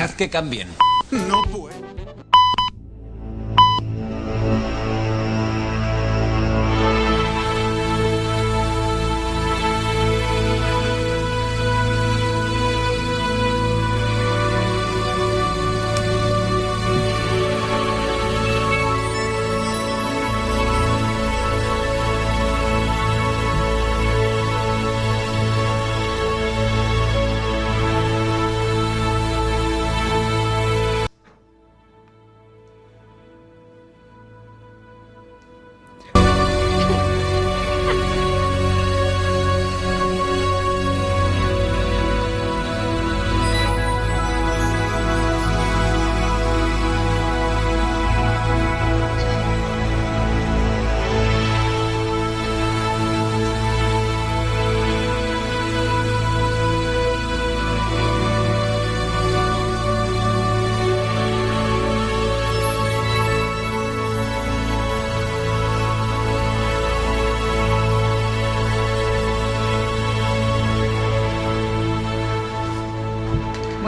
Haz que cambien. No puedo.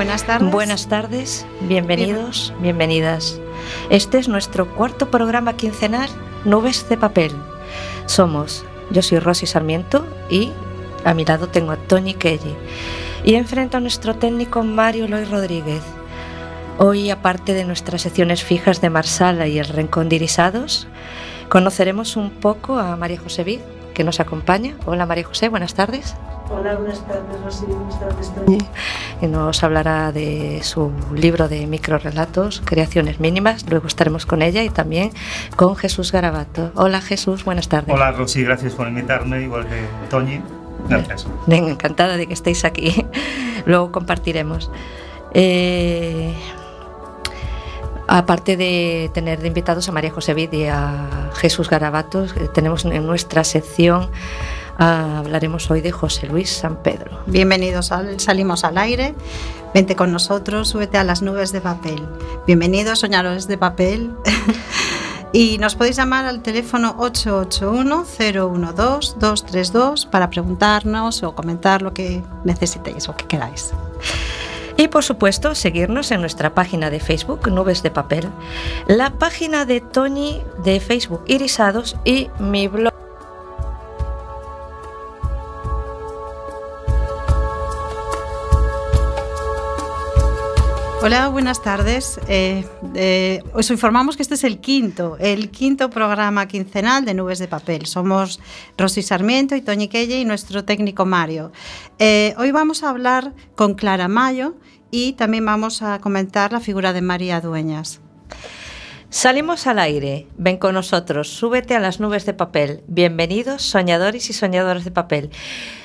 Buenas tardes. Buenas tardes, bienvenidos, bienvenidas. Este es nuestro cuarto programa quincenal, Nubes de Papel. Somos, yo soy Rosy Sarmiento y a mi lado tengo a Tony Kelly. Y enfrento a nuestro técnico Mario Loy Rodríguez. Hoy, aparte de nuestras secciones fijas de Marsala y el Rincón de Irisados, conoceremos un poco a María José Vid, que nos acompaña. Hola María José, buenas tardes. Hola, buenas tardes, Rosy. Buenas tardes, Toñi. Y nos hablará de su libro de microrelatos, Creaciones Mínimas. Luego estaremos con ella y también con Jesús Garabato. Hola Jesús, buenas tardes. Hola Rosy, gracias por invitarme, igual que Toñi. Gracias. Encantada de que estéis aquí. Luego compartiremos. Eh, aparte de tener de invitados a María José Vid y a Jesús Garabato, eh, tenemos en nuestra sección Ah, hablaremos hoy de José Luis San Pedro. Bienvenidos al Salimos al Aire. Vente con nosotros, súbete a las nubes de papel. Bienvenidos, soñadores de papel. y nos podéis llamar al teléfono 881-012-232 para preguntarnos o comentar lo que necesitéis o que queráis. Y por supuesto, seguirnos en nuestra página de Facebook, Nubes de Papel, la página de Tony de Facebook Irisados y mi blog. Hola, buenas tardes. Eh, eh, os informamos que este es el quinto, el quinto programa quincenal de Nubes de Papel. Somos Rosy Sarmiento y Toñi Quelle y nuestro técnico Mario. Eh, hoy vamos a hablar con Clara Mayo y también vamos a comentar la figura de María Dueñas. Salimos al aire, ven con nosotros, súbete a las nubes de papel. Bienvenidos, soñadores y soñadoras de papel.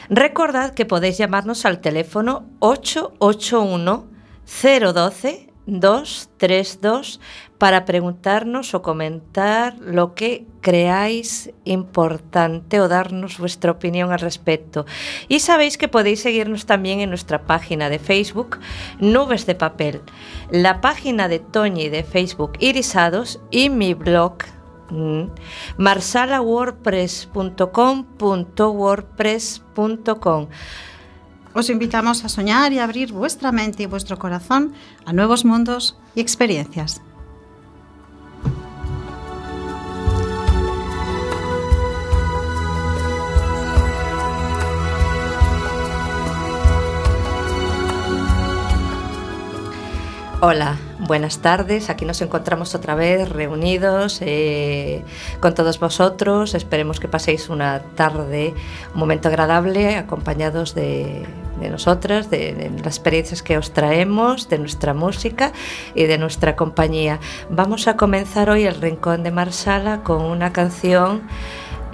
Recordad que podéis llamarnos al teléfono 881 012 232 para preguntarnos o comentar lo que creáis importante o darnos vuestra opinión al respecto. Y sabéis que podéis seguirnos también en nuestra página de Facebook, Nubes de Papel, la página de Toñi de Facebook, Irisados y mi blog mm, marsalaWordpress.com.wordpress.com os invitamos a soñar y abrir vuestra mente y vuestro corazón a nuevos mundos y experiencias. Hola, buenas tardes. Aquí nos encontramos otra vez reunidos eh, con todos vosotros. Esperemos que paséis una tarde, un momento agradable, acompañados de, nosotras, de, las experiencias que os traemos, de nuestra música y de nuestra compañía. Vamos a comenzar hoy el Rincón de Marsala con una canción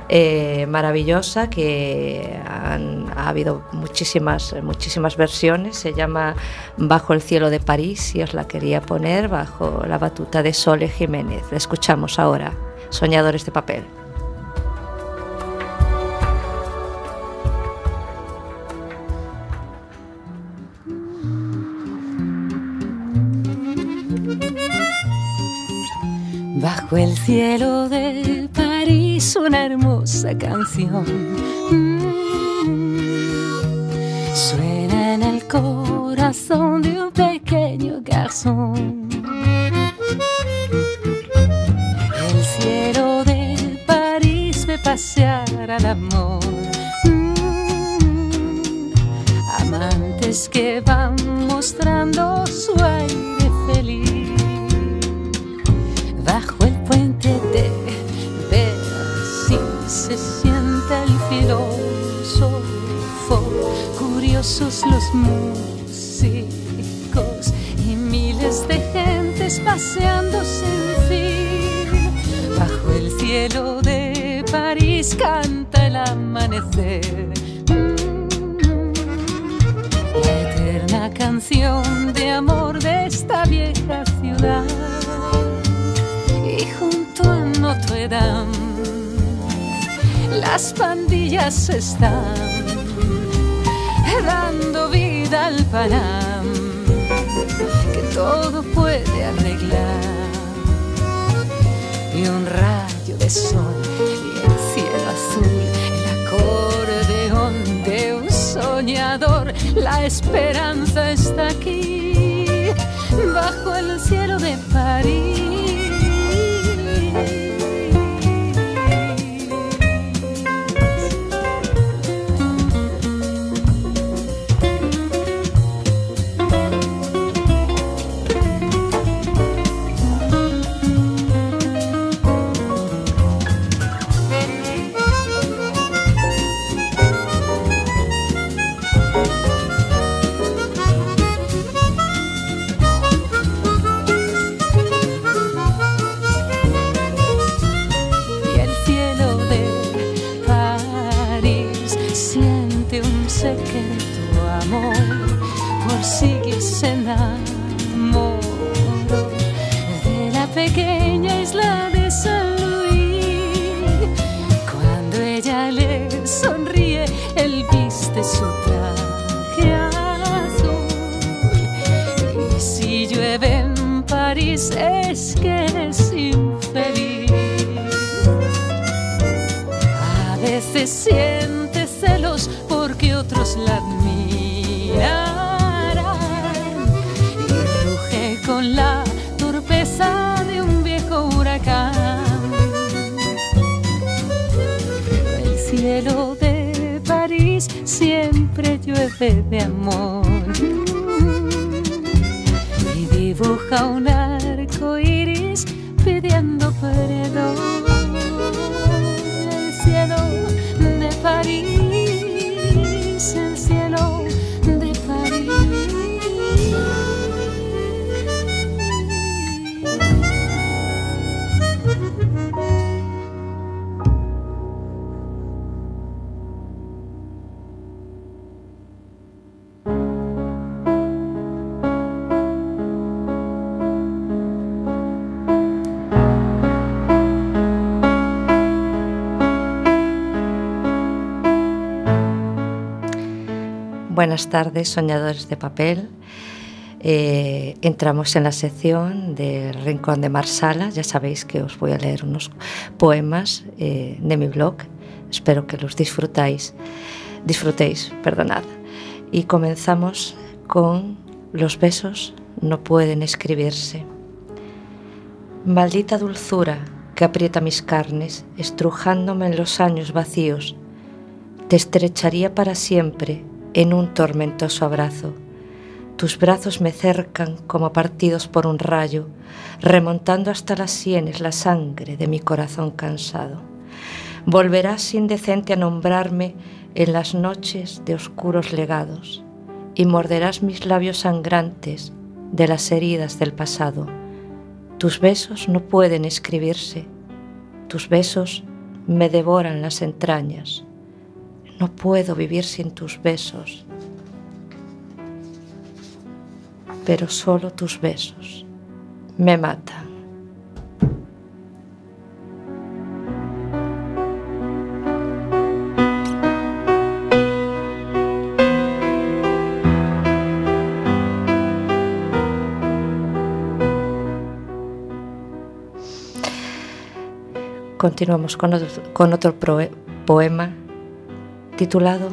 eh, maravillosa que han, ha habido muchísimas, muchísimas versiones. Se llama Bajo el cielo de París y os la quería poner bajo la batuta de Sole Jiménez. La escuchamos ahora, Soñadores de Papel. Bajo el cielo de París una hermosa canción suena en el corazón de un pequeño garçon. El cielo de París me pasear al amor. Amantes que van mostrando su aire feliz bajo el puente de se siente el filósofo curiosos los músicos y miles de gentes paseando sin fin. Bajo el cielo de París canta el amanecer. La eterna canción de amor de esta vieja ciudad. Y junto a Notre Dame las pandillas están dando vida al Panam que todo puede arreglar. Y un rayo de sol y el cielo azul el acordeón de un soñador la esperanza está aquí bajo el cielo de París viste su traje azul. Y si llueve en París es que es infeliz. A veces siente de amor. Y dibuja un Buenas tardes, soñadores de papel. Eh, entramos en la sección del Rincón de Marsala. Ya sabéis que os voy a leer unos poemas eh, de mi blog. Espero que los disfrutáis. Disfrutéis, perdonad. Y comenzamos con Los besos no pueden escribirse. Maldita dulzura que aprieta mis carnes, estrujándome en los años vacíos, te estrecharía para siempre en un tormentoso abrazo. Tus brazos me cercan como partidos por un rayo, remontando hasta las sienes la sangre de mi corazón cansado. Volverás indecente a nombrarme en las noches de oscuros legados y morderás mis labios sangrantes de las heridas del pasado. Tus besos no pueden escribirse, tus besos me devoran las entrañas. No puedo vivir sin tus besos, pero solo tus besos me matan. Continuamos con otro, con otro poema titulado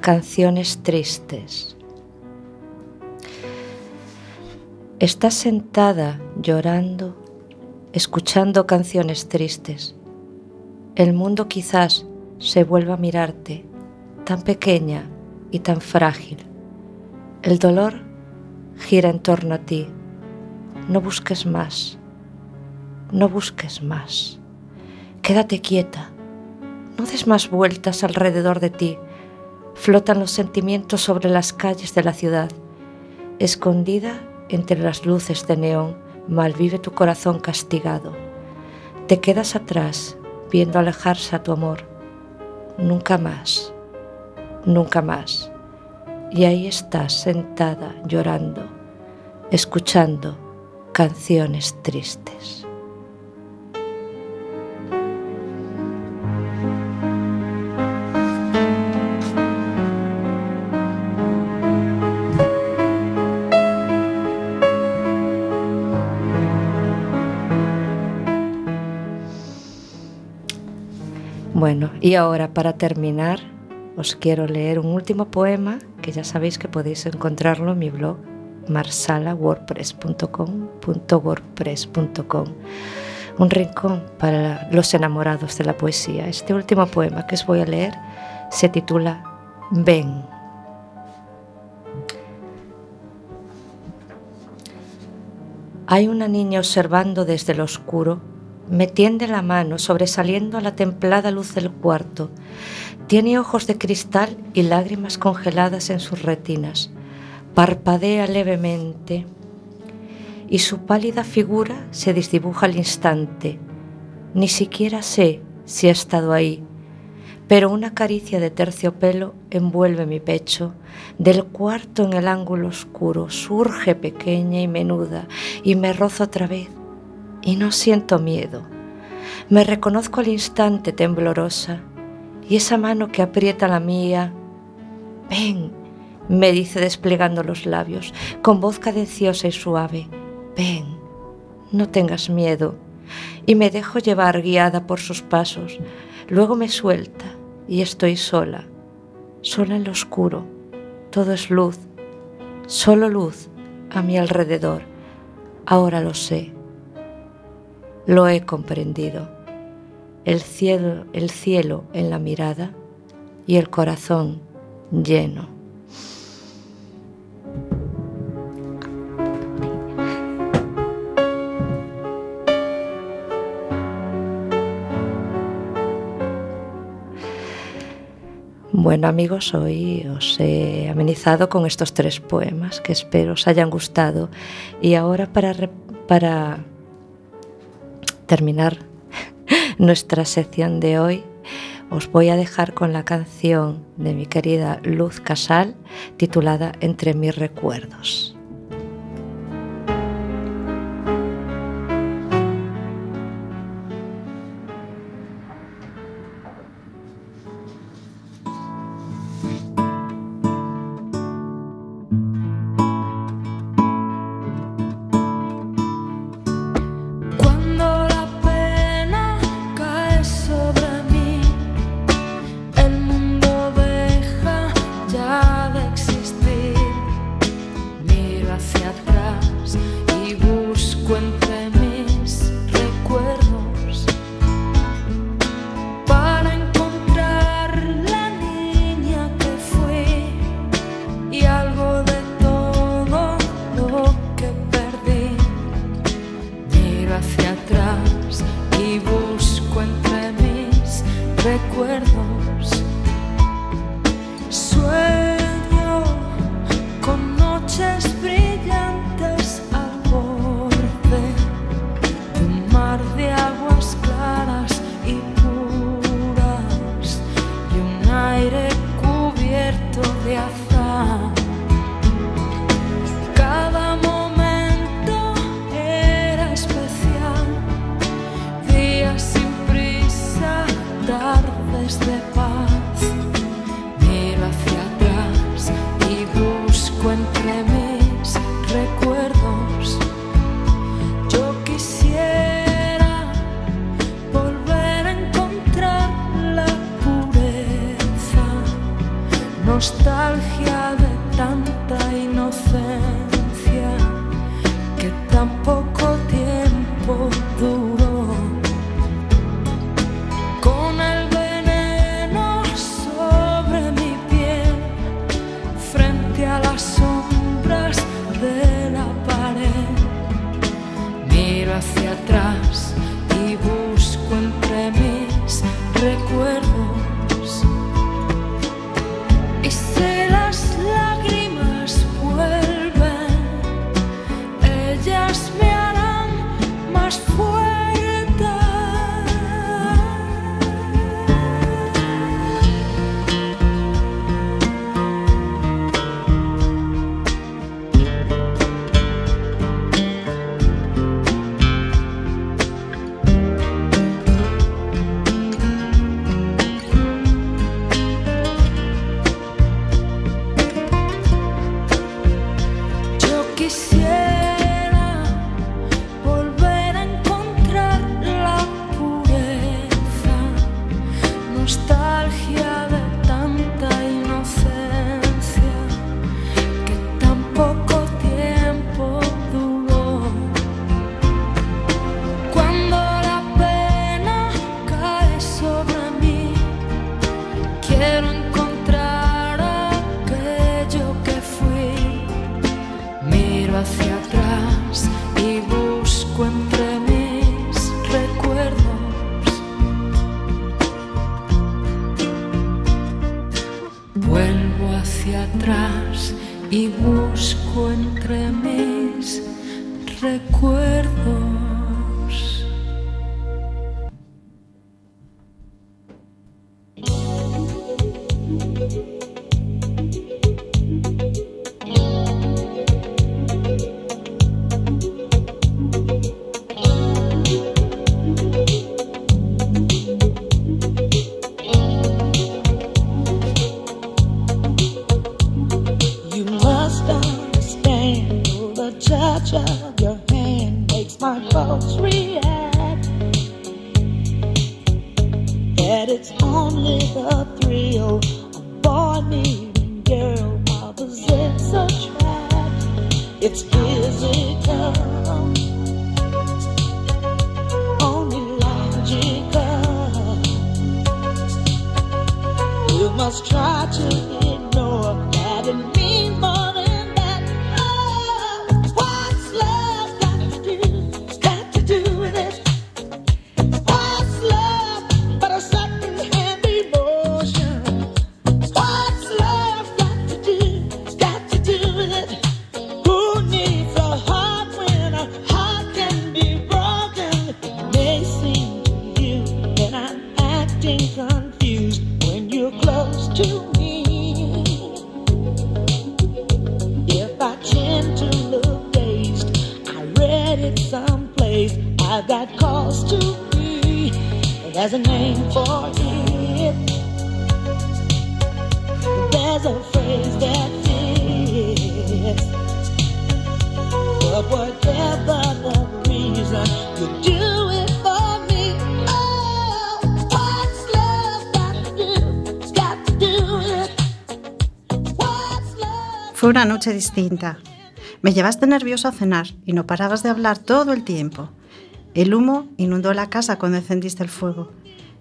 Canciones Tristes. Estás sentada llorando, escuchando canciones tristes. El mundo quizás se vuelva a mirarte, tan pequeña y tan frágil. El dolor gira en torno a ti. No busques más, no busques más. Quédate quieta, no des más vueltas alrededor de ti. Flotan los sentimientos sobre las calles de la ciudad. Escondida entre las luces de neón, malvive tu corazón castigado. Te quedas atrás, viendo alejarse a tu amor. Nunca más, nunca más. Y ahí estás sentada llorando, escuchando canciones tristes. Y ahora para terminar os quiero leer un último poema que ya sabéis que podéis encontrarlo en mi blog marsala.wordpress.com.wordpress.com un rincón para los enamorados de la poesía. Este último poema que os voy a leer se titula Ven. Hay una niña observando desde el oscuro me tiende la mano sobresaliendo a la templada luz del cuarto. Tiene ojos de cristal y lágrimas congeladas en sus retinas. Parpadea levemente y su pálida figura se desdibuja al instante. Ni siquiera sé si ha estado ahí, pero una caricia de terciopelo envuelve mi pecho. Del cuarto en el ángulo oscuro surge pequeña y menuda y me roza otra vez y no siento miedo. Me reconozco al instante temblorosa y esa mano que aprieta la mía, ven, me dice desplegando los labios, con voz cadenciosa y suave, ven, no tengas miedo. Y me dejo llevar guiada por sus pasos. Luego me suelta y estoy sola, sola en lo oscuro. Todo es luz, solo luz a mi alrededor. Ahora lo sé lo he comprendido. El cielo, el cielo en la mirada y el corazón lleno. Bueno amigos, hoy os he amenizado con estos tres poemas que espero os hayan gustado y ahora para, para terminar nuestra sección de hoy, os voy a dejar con la canción de mi querida Luz Casal titulada Entre mis recuerdos. Me llevaste nervioso a cenar y no parabas de hablar todo el tiempo. El humo inundó la casa cuando encendiste el fuego.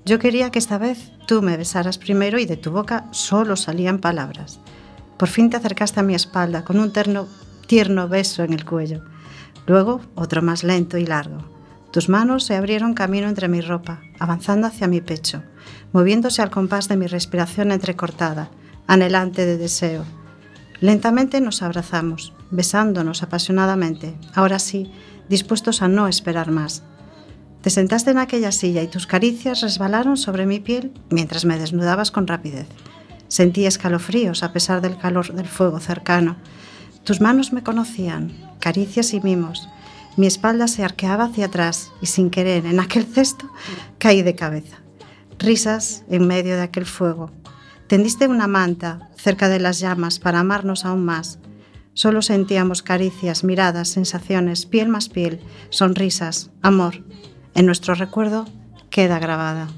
Yo quería que esta vez tú me besaras primero y de tu boca solo salían palabras. Por fin te acercaste a mi espalda con un terno, tierno beso en el cuello. Luego otro más lento y largo. Tus manos se abrieron camino entre mi ropa, avanzando hacia mi pecho, moviéndose al compás de mi respiración entrecortada, anhelante de deseo. Lentamente nos abrazamos, besándonos apasionadamente, ahora sí, dispuestos a no esperar más. Te sentaste en aquella silla y tus caricias resbalaron sobre mi piel mientras me desnudabas con rapidez. Sentí escalofríos a pesar del calor del fuego cercano. Tus manos me conocían, caricias y mimos. Mi espalda se arqueaba hacia atrás y sin querer, en aquel cesto, caí de cabeza. Risas en medio de aquel fuego. Tendiste una manta cerca de las llamas para amarnos aún más. Solo sentíamos caricias, miradas, sensaciones, piel más piel, sonrisas, amor. En nuestro recuerdo queda grabada.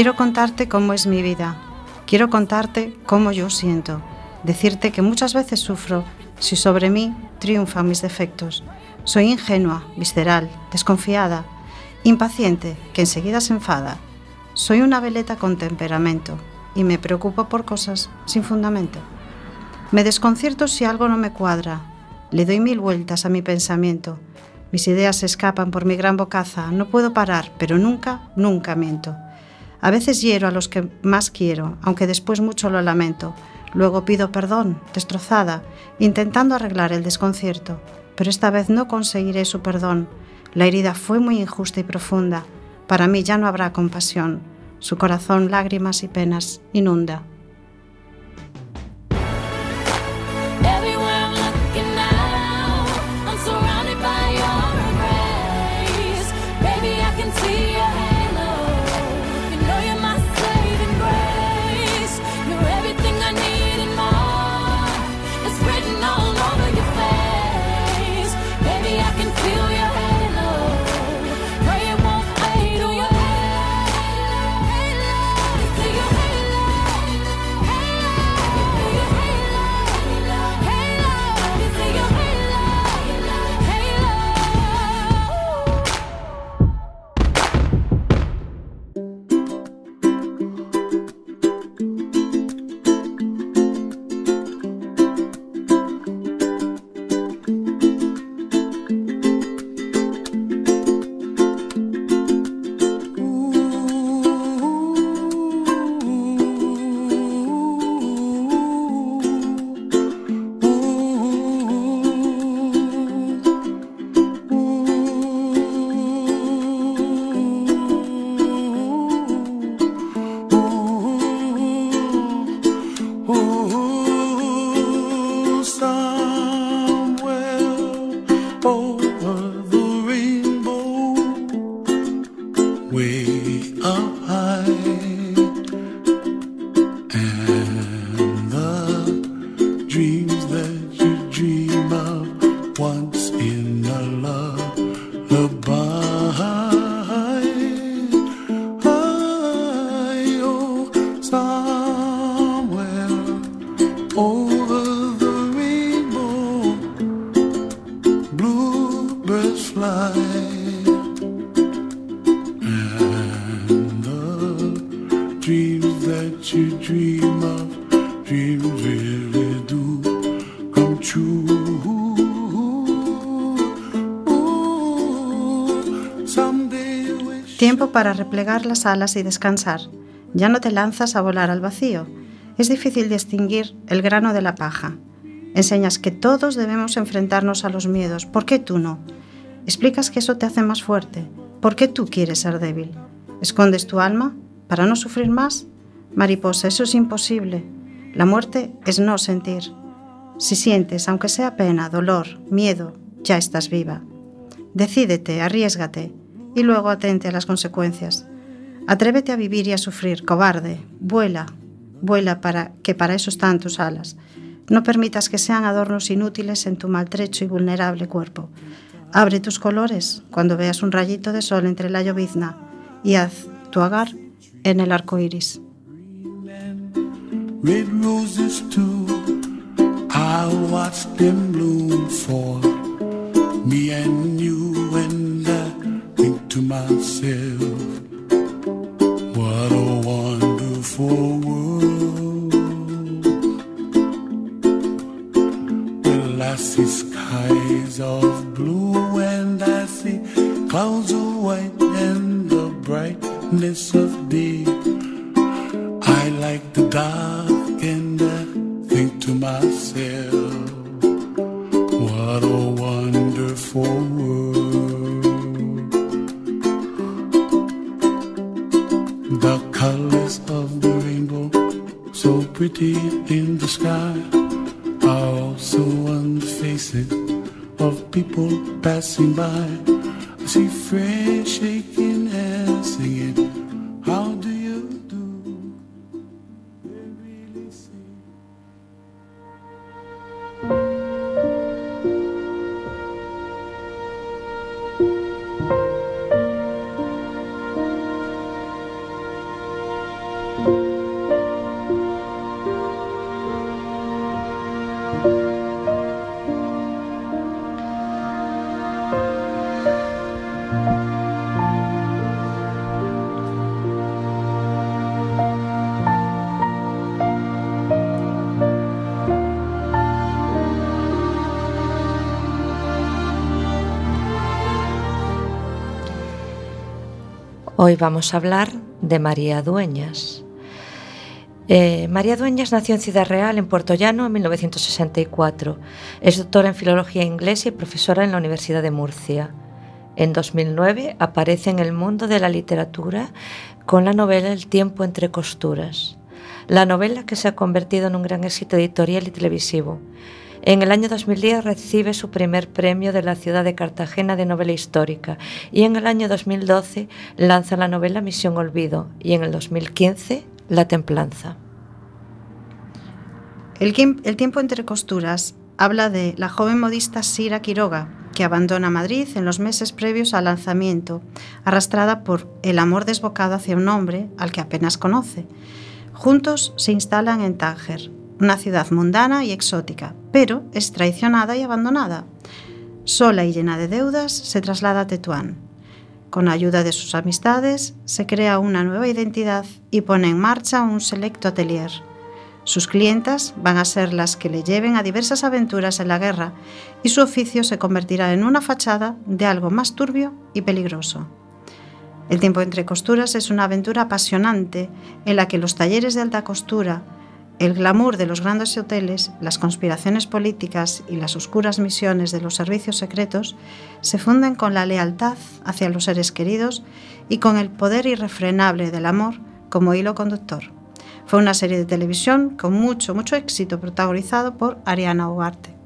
Quiero contarte cómo es mi vida. Quiero contarte cómo yo siento. Decirte que muchas veces sufro si sobre mí triunfan mis defectos. Soy ingenua, visceral, desconfiada, impaciente, que enseguida se enfada. Soy una veleta con temperamento y me preocupo por cosas sin fundamento. Me desconcierto si algo no me cuadra. Le doy mil vueltas a mi pensamiento. Mis ideas se escapan por mi gran bocaza. No puedo parar, pero nunca, nunca miento. A veces hiero a los que más quiero, aunque después mucho lo lamento. Luego pido perdón, destrozada, intentando arreglar el desconcierto, pero esta vez no conseguiré su perdón. La herida fue muy injusta y profunda. Para mí ya no habrá compasión. Su corazón lágrimas y penas inunda. desplegar las alas y descansar. Ya no te lanzas a volar al vacío. Es difícil distinguir el grano de la paja. Enseñas que todos debemos enfrentarnos a los miedos. ¿Por qué tú no? Explicas que eso te hace más fuerte. ¿Por qué tú quieres ser débil? ¿Escondes tu alma para no sufrir más? Mariposa, eso es imposible. La muerte es no sentir. Si sientes, aunque sea pena, dolor, miedo, ya estás viva. Decídete, arriesgate y luego atente a las consecuencias. Atrévete a vivir y a sufrir, cobarde. Vuela, vuela para que para eso están tus alas. No permitas que sean adornos inútiles en tu maltrecho y vulnerable cuerpo. Abre tus colores cuando veas un rayito de sol entre la llovizna y haz tu hogar en el arco iris. red roses too. I watched them bloom for me and you, Hoy vamos a hablar de María Dueñas. Eh, María Dueñas nació en Ciudad Real, en Puerto Llano, en 1964. Es doctora en Filología Inglesa y profesora en la Universidad de Murcia. En 2009 aparece en el mundo de la literatura con la novela El tiempo entre costuras, la novela que se ha convertido en un gran éxito editorial y televisivo. En el año 2010 recibe su primer premio de la ciudad de Cartagena de novela histórica y en el año 2012 lanza la novela Misión Olvido y en el 2015 La Templanza. El, el tiempo entre costuras habla de la joven modista Sira Quiroga, que abandona Madrid en los meses previos al lanzamiento, arrastrada por el amor desbocado hacia un hombre al que apenas conoce. Juntos se instalan en Tánger, una ciudad mundana y exótica, pero es traicionada y abandonada. Sola y llena de deudas, se traslada a Tetuán. Con ayuda de sus amistades, se crea una nueva identidad y pone en marcha un selecto atelier. Sus clientas van a ser las que le lleven a diversas aventuras en la guerra y su oficio se convertirá en una fachada de algo más turbio y peligroso. El tiempo entre costuras es una aventura apasionante en la que los talleres de alta costura, el glamour de los grandes hoteles, las conspiraciones políticas y las oscuras misiones de los servicios secretos se funden con la lealtad hacia los seres queridos y con el poder irrefrenable del amor como hilo conductor. Fue una serie de televisión con mucho, mucho éxito protagonizado por Ariana Ugarte.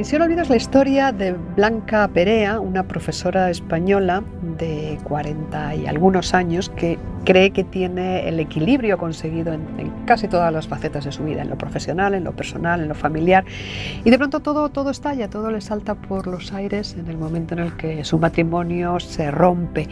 Misión Olvido la historia de Blanca Perea, una profesora española de 40 y algunos años que cree que tiene el equilibrio conseguido en, en casi todas las facetas de su vida, en lo profesional, en lo personal, en lo familiar. Y de pronto todo, todo estalla, todo le salta por los aires en el momento en el que su matrimonio se rompe.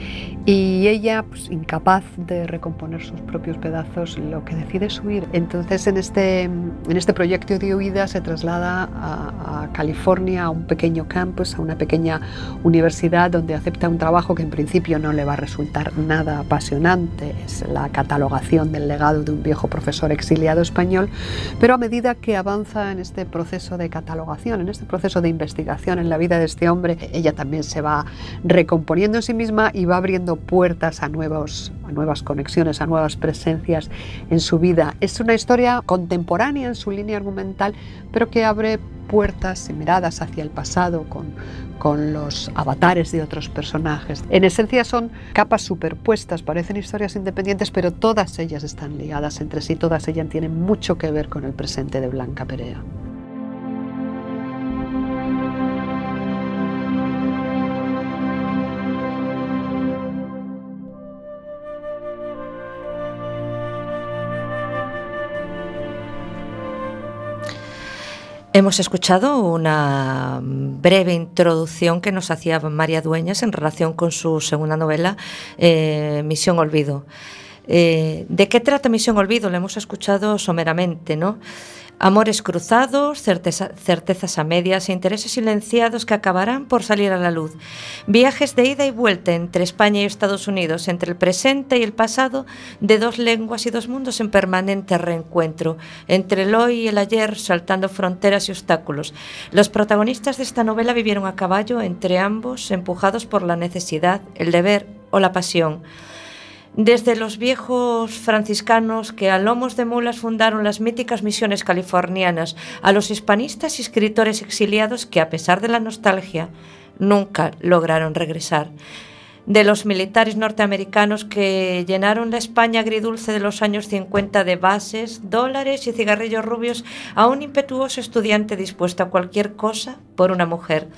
Y ella, pues, incapaz de recomponer sus propios pedazos, lo que decide es huir. Entonces en este, en este proyecto de huida se traslada a, a California a un pequeño campus, a una pequeña universidad donde acepta un trabajo que en principio no le va a resultar nada apasionante, es la catalogación del legado de un viejo profesor exiliado español, pero a medida que avanza en este proceso de catalogación, en este proceso de investigación en la vida de este hombre, ella también se va recomponiendo en sí misma y va abriendo puertas a, nuevos, a nuevas conexiones, a nuevas presencias en su vida. Es una historia contemporánea en su línea argumental, pero que abre puertas y miradas hacia el pasado con, con los avatares de otros personajes. En esencia son capas superpuestas, parecen historias independientes, pero todas ellas están ligadas entre sí, todas ellas tienen mucho que ver con el presente de Blanca Perea. Hemos escuchado una breve introducción que nos hacía María Dueñas en relación con su segunda novela, eh, Misión Olvido. Eh, ¿De qué trata Misión Olvido? Lo hemos escuchado someramente, ¿no? Amores cruzados, certeza, certezas a medias e intereses silenciados que acabarán por salir a la luz. Viajes de ida y vuelta entre España y Estados Unidos, entre el presente y el pasado, de dos lenguas y dos mundos en permanente reencuentro, entre el hoy y el ayer, saltando fronteras y obstáculos. Los protagonistas de esta novela vivieron a caballo entre ambos, empujados por la necesidad, el deber o la pasión desde los viejos franciscanos que a lomos de mulas fundaron las míticas misiones californianas, a los hispanistas y escritores exiliados que, a pesar de la nostalgia, nunca lograron regresar, de los militares norteamericanos que llenaron la España agridulce de los años 50 de bases, dólares y cigarrillos rubios a un impetuoso estudiante dispuesto a cualquier cosa por una mujer.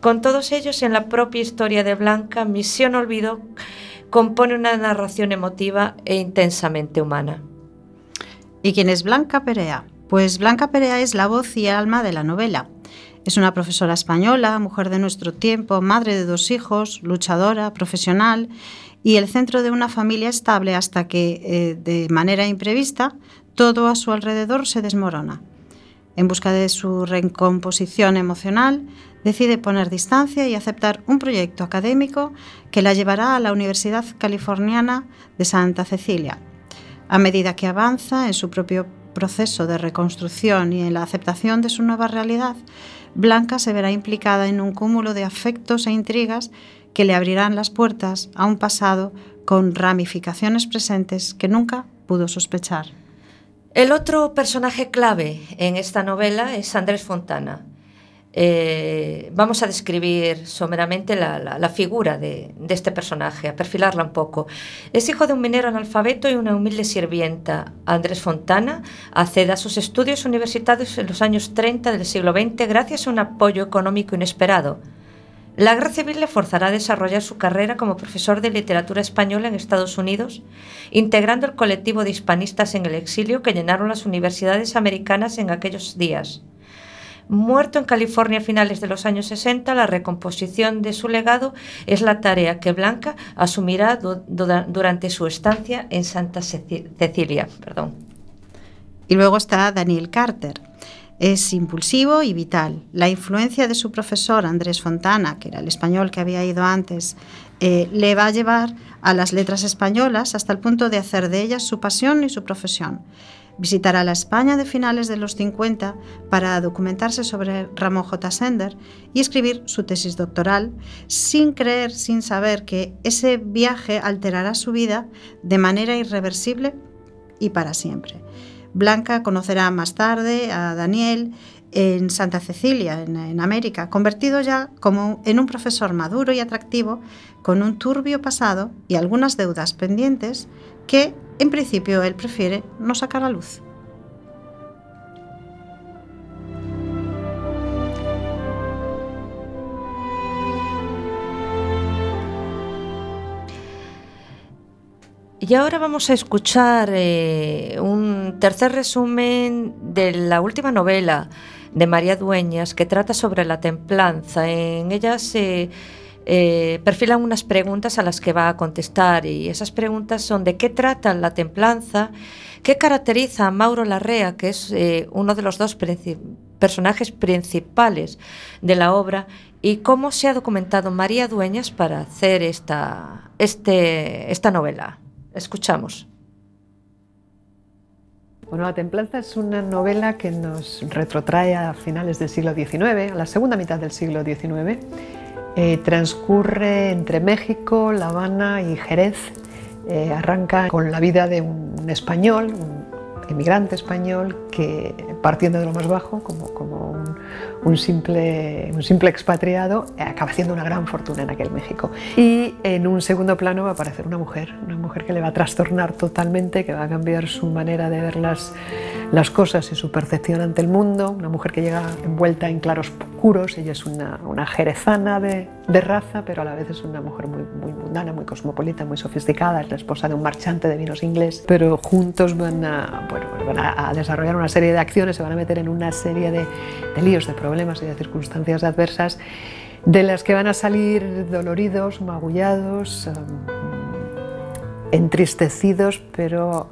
Con todos ellos en la propia historia de Blanca, Misión Olvido compone una narración emotiva e intensamente humana. ¿Y quién es Blanca Perea? Pues Blanca Perea es la voz y alma de la novela. Es una profesora española, mujer de nuestro tiempo, madre de dos hijos, luchadora, profesional y el centro de una familia estable hasta que, eh, de manera imprevista, todo a su alrededor se desmorona. En busca de su recomposición emocional, decide poner distancia y aceptar un proyecto académico que la llevará a la Universidad Californiana de Santa Cecilia. A medida que avanza en su propio proceso de reconstrucción y en la aceptación de su nueva realidad, Blanca se verá implicada en un cúmulo de afectos e intrigas que le abrirán las puertas a un pasado con ramificaciones presentes que nunca pudo sospechar. El otro personaje clave en esta novela es Andrés Fontana, eh, vamos a describir someramente la, figura de, este personaje, a perfilarla un poco. Es hijo de un minero analfabeto y una humilde sirvienta. Andrés Fontana accede a sus estudios universitarios en los años 30 del siglo XX gracias a un apoyo económico inesperado. La guerra civil le forzará a desarrollar su carrera como profesor de literatura española en Estados Unidos, integrando el colectivo de hispanistas en el exilio que llenaron las universidades americanas en aquellos días. Muerto en California a finales de los años 60, la recomposición de su legado es la tarea que Blanca asumirá durante su estancia en Santa Cecilia. Perdón. Y luego está Daniel Carter. Es impulsivo y vital. La influencia de su profesor Andrés Fontana, que era el español que había ido antes, eh, le va a llevar a las letras españolas hasta el punto de hacer de ellas su pasión y su profesión. Visitará la España de finales de los 50 para documentarse sobre Ramón J. Sender y escribir su tesis doctoral, sin creer, sin saber que ese viaje alterará su vida de manera irreversible y para siempre. Blanca conocerá más tarde a Daniel en Santa Cecilia, en, América, convertido ya como en un profesor maduro y atractivo, con un turbio pasado y algunas deudas pendientes que en principio él prefiere no sacar a luz. Y ahora vamos a escuchar eh, un tercer resumen de la última novela de María Dueñas que trata sobre la templanza. En ella se eh, perfilan unas preguntas a las que va a contestar y esas preguntas son de qué trata la templanza, qué caracteriza a Mauro Larrea, que es eh, uno de los dos personajes principales de la obra y cómo se ha documentado María Dueñas para hacer esta, este, esta novela. Escuchamos. Bueno, La Templanza es una novela que nos retrotrae a finales del siglo XIX, a la segunda mitad del siglo XIX. Eh, transcurre entre México, La Habana y Jerez. Eh, arranca con la vida de un español, un emigrante español que partiendo de lo más bajo, como, como un, un, simple, un simple expatriado, acaba haciendo una gran fortuna en aquel México. Y en un segundo plano va a aparecer una mujer, una mujer que le va a trastornar totalmente, que va a cambiar su manera de ver las, las cosas y su percepción ante el mundo, una mujer que llega envuelta en claros oscuros, ella es una, una jerezana de, de, raza, pero a la vez es una mujer muy, muy mundana, muy cosmopolita, muy sofisticada, es la esposa de un marchante de vinos inglés, pero juntos van a, bueno, a desarrollar una serie de acciones, se van a meter en una serie de, de líos, de problemas y de circunstancias adversas de las que van a salir doloridos, magullados, entristecidos, pero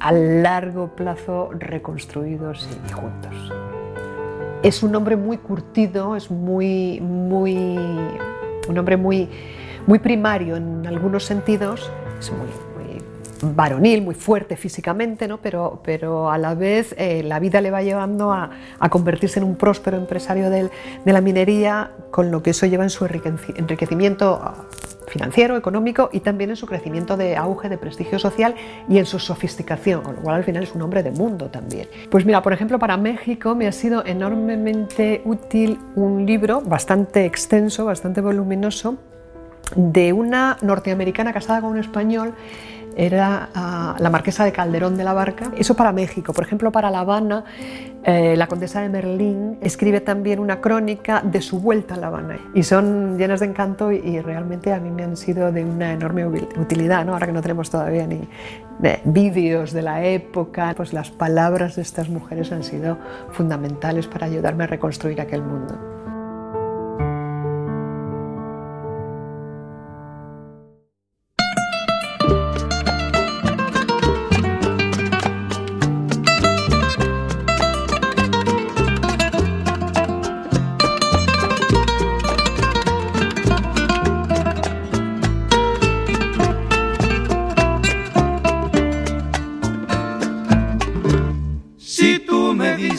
a largo plazo reconstruidos y juntos. Es un hombre muy curtido, es muy, muy, un hombre muy, muy primario en algunos sentidos, varonil, muy fuerte físicamente, ¿no? pero, pero a la vez eh, la vida le va llevando a, convertirse en un próspero empresario de la minería, con lo que eso lleva en su enriquecimiento financiero, económico y también en su crecimiento de auge, de prestigio social y en su sofisticación, con lo cual al final es un hombre de mundo también. Pues mira, por ejemplo, para México me ha sido enormemente útil un libro bastante extenso, bastante voluminoso, de una norteamericana casada con un español era uh, la marquesa de Calderón de la Barca. Eso para México. Por ejemplo, para La Habana, eh, la condesa de Merlín escribe también una crónica de su vuelta a La Habana. Y son llenas de encanto y, realmente a mí me han sido de una enorme utilidad. ¿no? Ahora que no tenemos todavía ni vídeos de la época, pues las palabras de estas mujeres han sido fundamentales para ayudarme a reconstruir aquel mundo.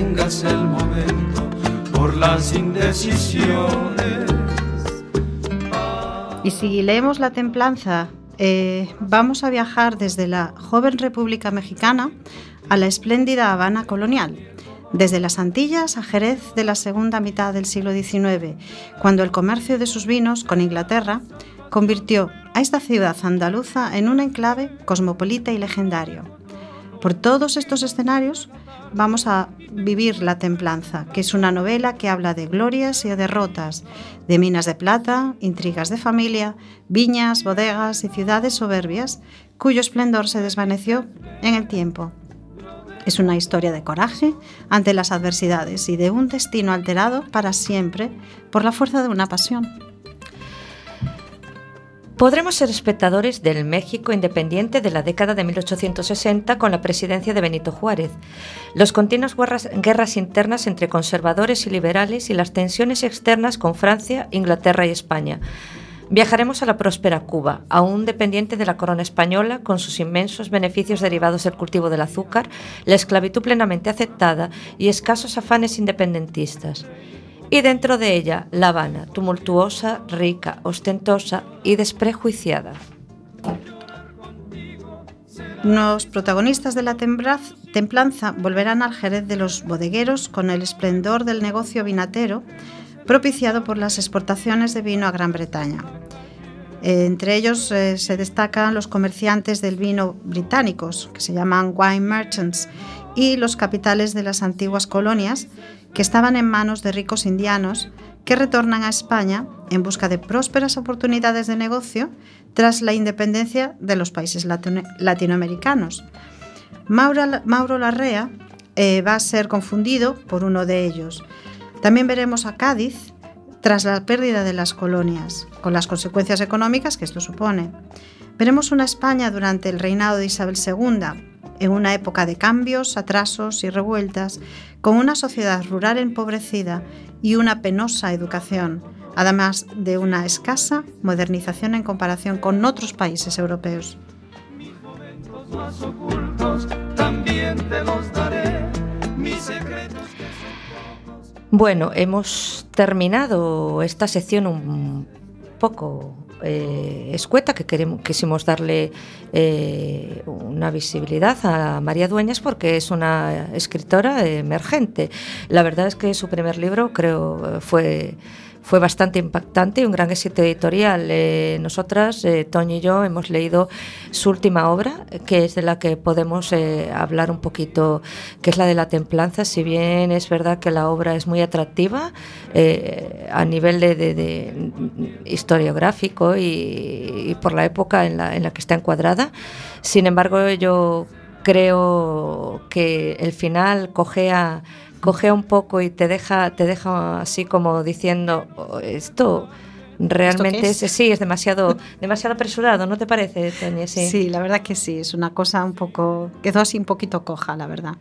no detengas el momento por las indecisiones. Y si leemos La Templanza, eh, vamos a viajar desde la joven República Mexicana a la espléndida Habana colonial. Desde las Antillas a Jerez de la segunda mitad del siglo XIX, cuando el comercio de sus vinos con Inglaterra convirtió a esta ciudad andaluza en un enclave cosmopolita y legendario. Por todos estos escenarios vamos a vivir La Templanza, que es una novela que habla de glorias y de derrotas, de minas de plata, intrigas de familia, viñas, bodegas y ciudades soberbias, cuyo esplendor se desvaneció en el tiempo. Es una historia de coraje ante las adversidades y de un destino alterado para siempre por la fuerza de una pasión. Podremos ser espectadores del México independiente de la década de 1860 con la presidencia de Benito Juárez, los continuas guerras, guerras, internas entre conservadores y liberales y las tensiones externas con Francia, Inglaterra y España. Viajaremos a la próspera Cuba, aún dependiente de la corona española, con sus inmensos beneficios derivados del cultivo del azúcar, la esclavitud plenamente aceptada y escasos afanes independentistas y dentro de ella La Habana, tumultuosa, rica, ostentosa y desprejuiciada. Los protagonistas de la templanza volverán al Jerez de los bodegueros con el esplendor del negocio vinatero propiciado por las exportaciones de vino a Gran Bretaña. Entre ellos eh, se destacan los comerciantes del vino británicos, que se llaman wine merchants, y los capitales de las antiguas colonias, que estaban en manos de ricos indianos que retornan a España en busca de prósperas oportunidades de negocio tras la independencia de los países latino- latinoamericanos. Mauro Larrea eh, va a ser confundido por uno de ellos. También veremos a Cádiz tras la pérdida de las colonias, con las consecuencias económicas que esto supone. Veremos una España durante el reinado de Isabel II, en una época de cambios, atrasos y revueltas, con una sociedad rural empobrecida y una penosa educación, además de una escasa modernización en comparación con otros países europeos. Bueno, hemos terminado esta sección un poco eh, escueta que queremos, quisimos darle eh, una visibilidad a María Dueñas porque es una escritora emergente. La verdad es que su primer libro creo fue fue bastante impactante y un gran éxito editorial. Eh, nosotras, eh, Toño y yo, hemos leído su última obra, que es de la que podemos eh, hablar un poquito, que es la de la templanza. Si bien es verdad que la obra es muy atractiva eh, a nivel de, historiográfico y, por la época en la, en la que está encuadrada, sin embargo, yo creo que el final cogea cogea un poco y te deja te deja así como diciendo "Oh, esto realmente es? es? sí es demasiado demasiado apresurado no te parece Toña sí Sí, la verdad que sí, es una cosa un poco, quedó así un poquito coja, la verdad.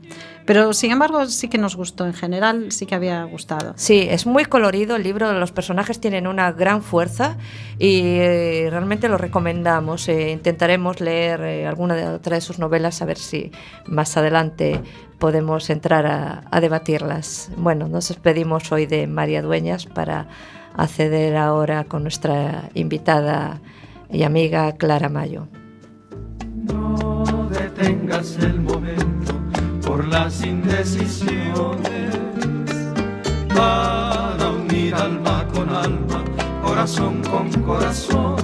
Pero sin embargo sí que nos gustó, en general sí que había gustado. Sí, es muy colorido el libro, los personajes tienen una gran fuerza y eh, realmente lo recomendamos. Eh, intentaremos leer eh, alguna de otra de sus novelas a ver si más adelante podemos entrar a, a debatirlas. Bueno, nos despedimos hoy de María Dueñas para acceder ahora con nuestra invitada y amiga Clara Mayo. No detengas el momento por las indecisiones. Para unir alma con alma, corazón con corazón,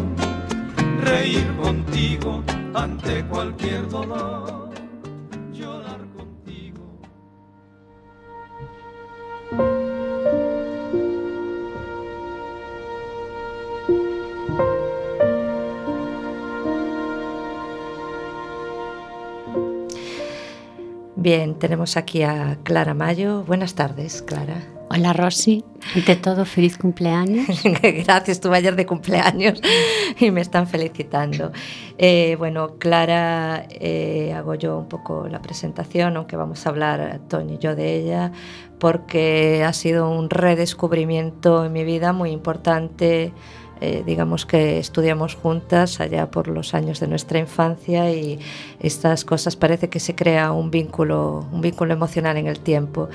reír contigo ante cualquier dolor, Bien, tenemos aquí a Clara Mayo. Buenas tardes, Clara. Hola Rosy, ante todo feliz cumpleaños. Gracias, estuve ayer de cumpleaños y me están felicitando. Eh, bueno, Clara, eh, hago yo un poco la presentación, aunque vamos a hablar Toño y yo de ella, porque ha sido un redescubrimiento en mi vida muy importante. Eh, digamos que estudiamos juntas allá por los años de nuestra infancia y estas cosas parece que se crea un vínculo, un vínculo emocional en el tiempo.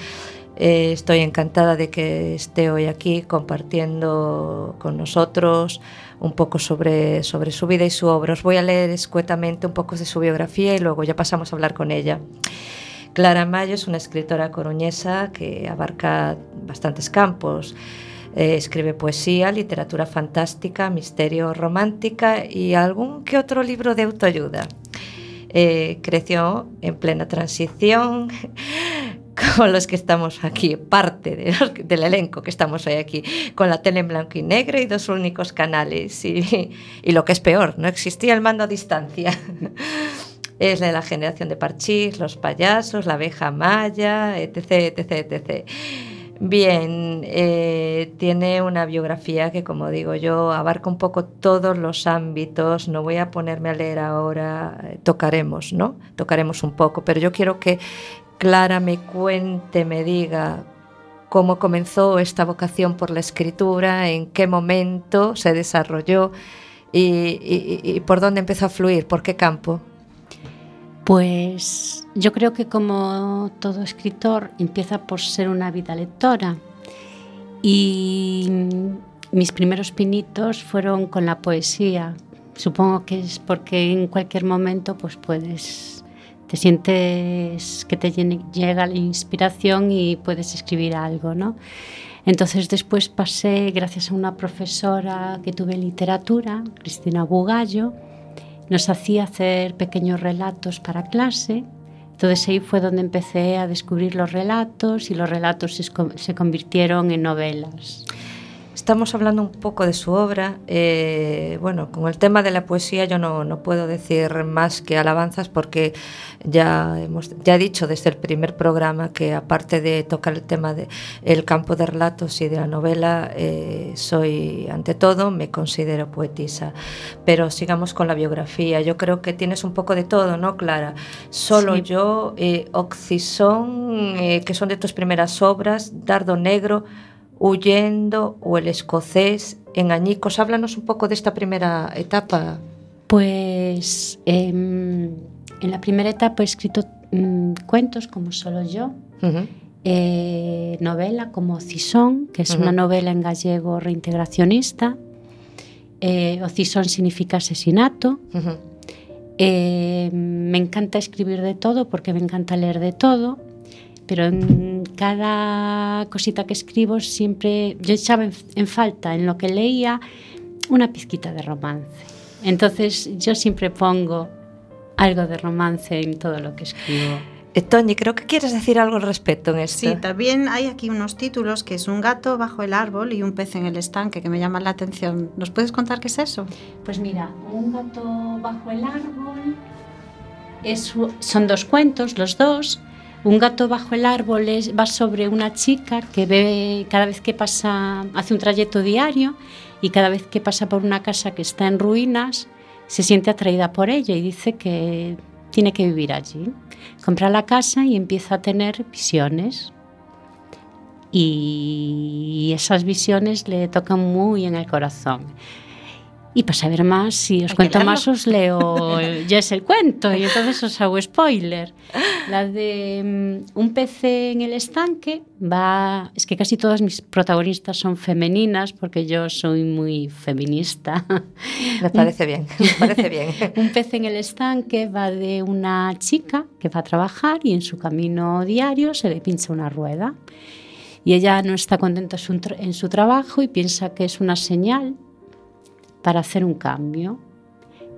Eh, estoy encantada de que esté hoy aquí compartiendo con nosotros un poco sobre, sobre su vida y su obra. Os voy a leer escuetamente un poco de su biografía y luego ya pasamos a hablar con ella. Clara Mayo es una escritora coruñesa que abarca bastantes campos. Eh, escribe poesía, literatura fantástica, misterio, romántica y algún que otro libro de autoayuda. Eh, creció en plena transición con los que estamos aquí, parte del elenco que estamos hoy aquí, con la tele en blanco y negro y dos únicos canales. Y, lo que es peor, no existía el mando a distancia. Es la generación de Parchís, los payasos, la abeja maya, etc, etc, etc. Bien, eh, tiene una biografía que, como digo yo, abarca un poco todos los ámbitos. No voy a ponerme a leer ahora, eh, tocaremos, ¿no? Tocaremos un poco, pero yo quiero que Clara me cuente, me diga cómo comenzó esta vocación por la escritura, en qué momento se desarrolló y, por dónde empezó a fluir, por qué campo. Pues yo creo que como todo escritor empieza por ser una vida lectora y mis primeros pinitos fueron con la poesía. Supongo que es porque en cualquier momento pues puedes te sientes que te llega la inspiración y puedes escribir algo, ¿no? Entonces después pasé, gracias a una profesora que tuve en literatura, Cristina Bugallo, nos hacía hacer pequeños relatos para clase. Entonces ahí fue donde empecé a descubrir los relatos y los relatos se, convirtieron en novelas. Estamos hablando un poco de su obra. Eh, bueno, con el tema de la poesía yo no, no, puedo decir más que alabanzas porque ya, hemos, ya he dicho desde el primer programa que aparte de tocar el tema del el campo de relatos y de la novela, eh, soy ante todo, me considero poetisa. Pero sigamos con la biografía. Yo creo que tienes un poco de todo, ¿no, Clara? Solo sí. yo, eh, eh, que son de tus primeras obras, Dardo Negro, Huyendo o El escocés en Añicos. Háblanos un poco de esta primera etapa. Pues eh, en la primera etapa he escrito mmm, cuentos como Solo yo, uh -huh. eh, novela como Cisón, que es uh -huh. una novela en gallego reintegracionista. Eh, o Cisón significa asesinato. Uh -huh. me encanta escribir de todo porque me encanta leer de todo pero en cada cosita que escribo siempre yo echaba en, en, falta en lo que leía una pizquita de romance. Entonces yo siempre pongo algo de romance en todo lo que escribo. Eh, Toñi, creo que quieres decir algo al respecto en esto. Sí, también hay aquí unos títulos que es un gato bajo el árbol y un pez en el estanque que me llaman la atención. ¿Nos puedes contar qué es eso? Pues mira, un gato bajo el árbol es, son dos cuentos, los dos, un gato bajo el árbol es, va sobre una chica que ve cada vez que pasa, hace un trayecto diario y cada vez que pasa por una casa que está en ruinas, se siente atraída por ella y dice que tiene que vivir allí. Compra la casa y empieza a tener visiones. Y esas visiones le tocan muy en el corazón. Y para saber más, si os cuento más, os leo ya es el cuento y entonces os hago spoiler. La de um, un pez en el estanque va. Es que casi todas mis protagonistas son femeninas porque yo soy muy feminista. Me parece bien, me parece bien. un pez en el estanque va de una chica que va a trabajar y en su camino diario se le pincha una rueda. Y ella no está contenta en su trabajo y piensa que es una señal para hacer un cambio.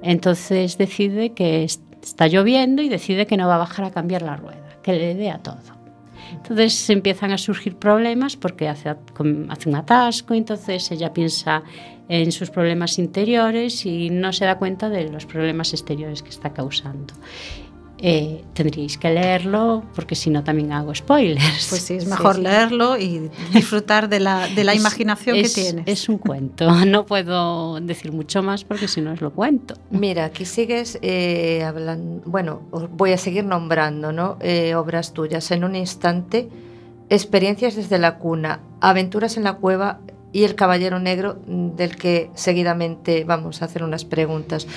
Entonces decide que está lloviendo y decide que no va a bajar a cambiar la rueda, que le dé a todo. Entonces empiezan a surgir problemas porque hace, hace un atasco, entonces ella piensa en sus problemas interiores y no se da cuenta de los problemas exteriores que está causando eh, tendríais que leerlo porque si no también hago spoilers. Pues sí, es mejor sí, sí. leerlo y disfrutar de la, de la es, imaginación es, que tienes. Es un cuento, no puedo decir mucho más porque si no os lo cuento. Mira, aquí sigues eh, hablando, bueno, voy a seguir nombrando ¿no? Eh, obras tuyas en un instante, experiencias desde la cuna, aventuras en la cueva, y el Caballero Negro, del que seguidamente vamos a hacer unas preguntas.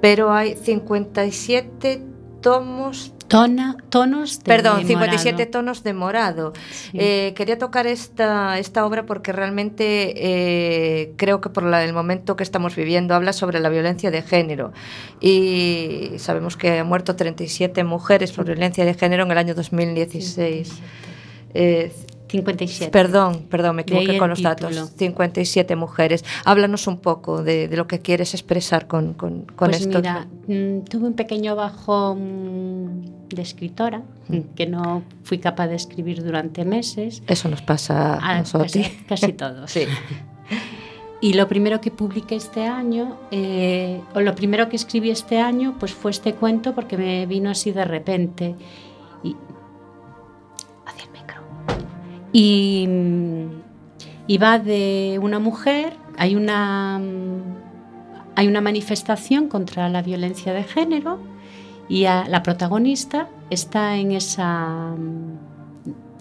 Pero hay 57 tomos Tona, tonos de Perdón, de 57 morado. tonos de morado. Sí. Eh, quería tocar esta, esta obra porque realmente eh, creo que por la, el momento que estamos viviendo habla sobre la violencia de género. Y sabemos que han muerto 37 mujeres por violencia de género en el año 2016. Eh, 57. Perdón, perdón, me equivoqué con los título. datos. 57 mujeres. Háblanos un poco de, de lo que quieres expresar con, con, con pues esto. Mira, mm, tuve un pequeño bajón de escritora, mm. que no fui capaz de escribir durante meses. Eso nos pasa a, a nosotros. Casi, casi todos. sí. Y lo primero que publiqué este año, eh, o lo primero que escribí este año, pues fue este cuento porque me vino así de repente. Y, y, va de una mujer, hay una, hay una manifestación contra la violencia de género y a, la protagonista está en esa,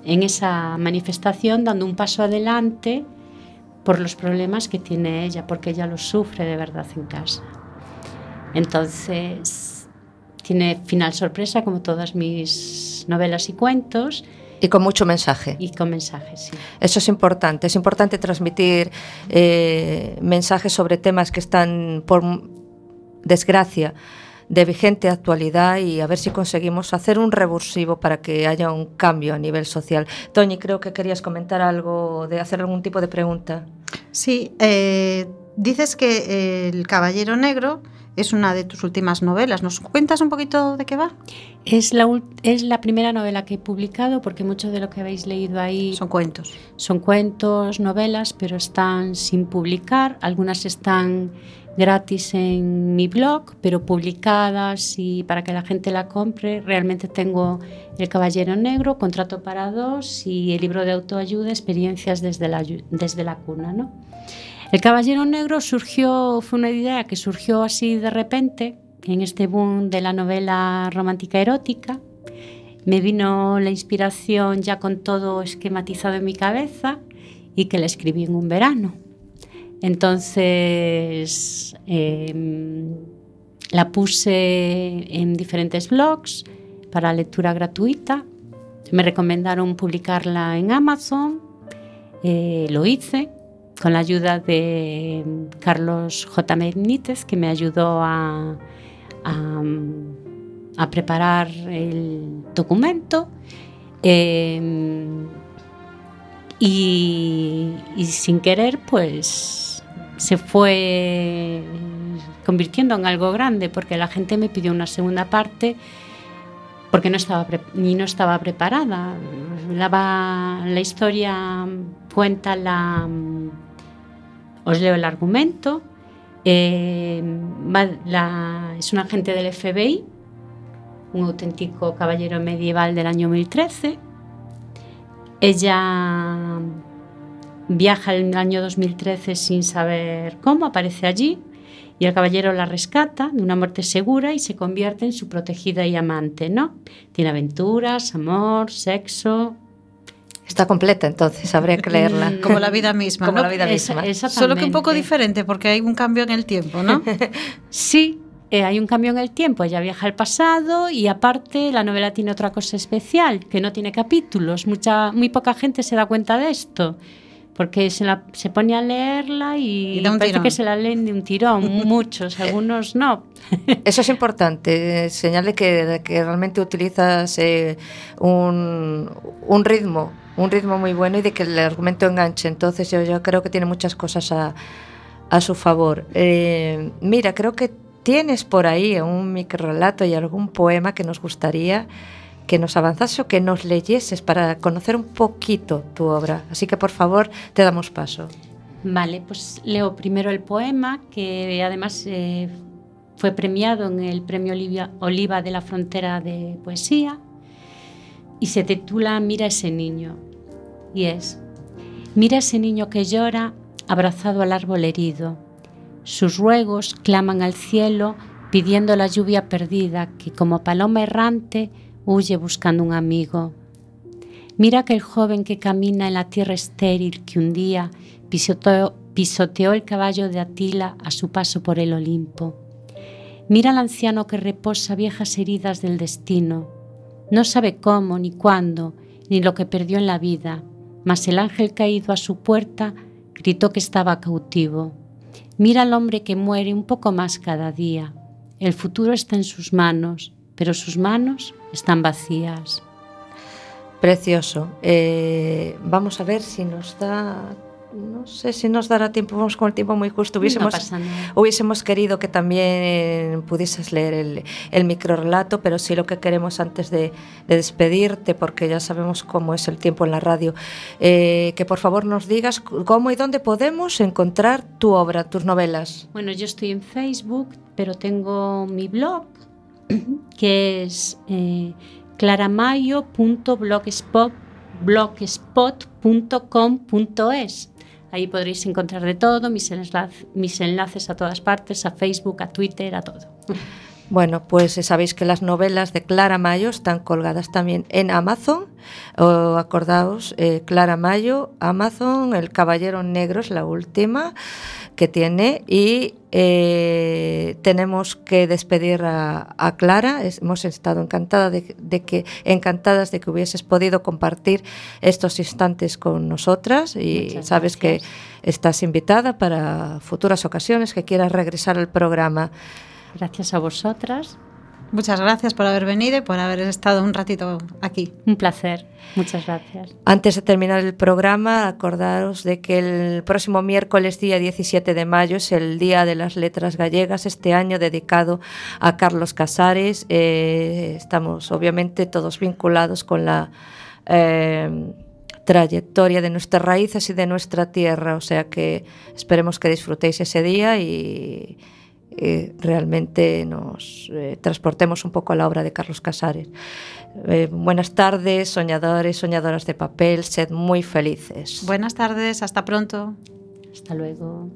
en esa manifestación dando un paso adelante por los problemas que tiene ella, porque ella los sufre de verdad en casa. Entonces, tiene final sorpresa como todas mis novelas y cuentos, y con mucho mensaje. Y con mensaje, sí. Eso es importante. Es importante transmitir eh, mensajes sobre temas que están, por desgracia, de vigente actualidad y a ver si conseguimos hacer un revulsivo para que haya un cambio a nivel social. Toñi, creo que querías comentar algo, de hacer algún tipo de pregunta. Sí, eh, dices que El Caballero Negro es una de tus últimas novelas. ¿Nos cuentas un poquito de qué va? Es la, es la primera novela que he publicado porque mucho de lo que habéis leído ahí Son cuentos. son cuentos, novelas, pero están sin publicar. Algunas están gratis en mi blog, pero publicadas y para que la gente la compre. Realmente tengo El Caballero Negro, Contrato para dos y el libro de autoayuda, Experiencias desde la, desde la cuna. ¿no? El Caballero Negro surgió, fue una idea que surgió así de repente en este boom de la novela romántica erótica. Me vino la inspiración ya con todo esquematizado en mi cabeza y que la escribí en un verano. Entonces em, la puse en diferentes blogs para lectura gratuita. Me recomendaron publicarla en Amazon. Eh, lo hice con la ayuda de Carlos J. Benítez, que me ayudó a, preparar el documento. Eh, y, y sin querer, pues se fue convirtiendo en algo grande, porque la gente me pidió una segunda parte porque no estaba ni no estaba preparada. La, la historia cuenta la... Os leo el argumento. Eh, es un agente del FBI, un auténtico caballero medieval del año 1013. Ella viaja en el año 2013 sin saber cómo, aparece allí y el caballero la rescata de una muerte segura y se convierte en su protegida y amante, ¿no? Tiene aventuras, amor, sexo. Está completa, entonces habría que leerla. Mm, Como la vida misma. Como la vida misma. esa- Solo que un poco diferente porque hay un cambio en el tiempo, ¿no? Sí, eh, hay un cambio en el tiempo, ella viaja al pasado y aparte la novela tiene otra cosa especial, que no tiene capítulos. Mucha, muy poca gente se da cuenta de esto, porque se, la- se pone a leerla y, parece tirón. que se la leen de un tirón, muchos, algunos no. Eso es importante, señale que, que realmente utilizas eh, un, un ritmo, un ritmo muy bueno y de que el argumento enganche. Entonces yo, creo que tiene muchas cosas a, su favor. Eh, mira, creo que tienes por ahí un microrelato y algún poema que nos gustaría que nos avanzase o que nos leyeses para conocer un poquito tu obra. Así que por favor te damos paso. Vale, pues leo primero el poema, que además eh, fue premiado en el Premio Oliva de la Frontera de Poesía y se titula Mira ese niño. Y es, mira ese niño que llora abrazado al árbol herido. Sus ruegos claman al cielo pidiendo la lluvia perdida que como paloma errante huye buscando un amigo. Mira aquel joven que camina en la tierra estéril que un día pisoteó, pisoteó el caballo de Atila a su paso por el Olimpo. Mira al anciano que reposa viejas heridas del destino. No sabe cómo, ni cuándo, ni lo que perdió en la vida, mas el ángel caído a su puerta gritó que estaba cautivo. Mira al hombre que muere un poco más cada día. El futuro está en sus manos, pero sus manos están vacías. Precioso. Eh, vamos a ver si nos da. No sé si nos dará tiempo, vamos con el tiempo muy justo. Hubiésemos, no hubiésemos querido que también pudieses leer el, el microrelato, pero sí lo que queremos antes de, de despedirte, porque ya sabemos cómo es el tiempo en la radio, eh, que por favor nos digas cómo y dónde podemos encontrar tu obra, tus novelas. Bueno, yo estoy en Facebook, pero tengo mi blog, que es eh, claramayo.blogspot blogspot.com.es. Ahí podréis encontrar de todo, mis, enlaz- mis enlaces a todas partes, a Facebook, a Twitter, a todo. Bueno, pues eh, sabéis que las novelas de Clara Mayo están colgadas también en Amazon. O acordaos, eh, Clara Mayo, Amazon, El Caballero Negro es la última que tiene y eh, tenemos que despedir a, a Clara. Es- hemos estado encantada de, de que, encantadas de que hubieses podido compartir estos instantes con nosotras y Muchas sabes que estás invitada para futuras ocasiones que quieras regresar al programa. Gracias a vosotras. Muchas gracias por haber venido y por haber estado un ratito aquí. Un placer. Muchas gracias. Antes de terminar el programa, acordaros de que el próximo miércoles, día 17 de mayo, es el Día de las Letras Gallegas, este año dedicado a Carlos Casares. Eh, estamos obviamente todos vinculados con la eh, trayectoria de nuestras raíces y de nuestra tierra, o sea que esperemos que disfrutéis ese día y eh, realmente nos eh, transportemos un poco a la obra de Carlos Casares. Eh, buenas tardes, soñadores, soñadoras de papel, sed muy felices. Buenas tardes, hasta pronto. Hasta luego.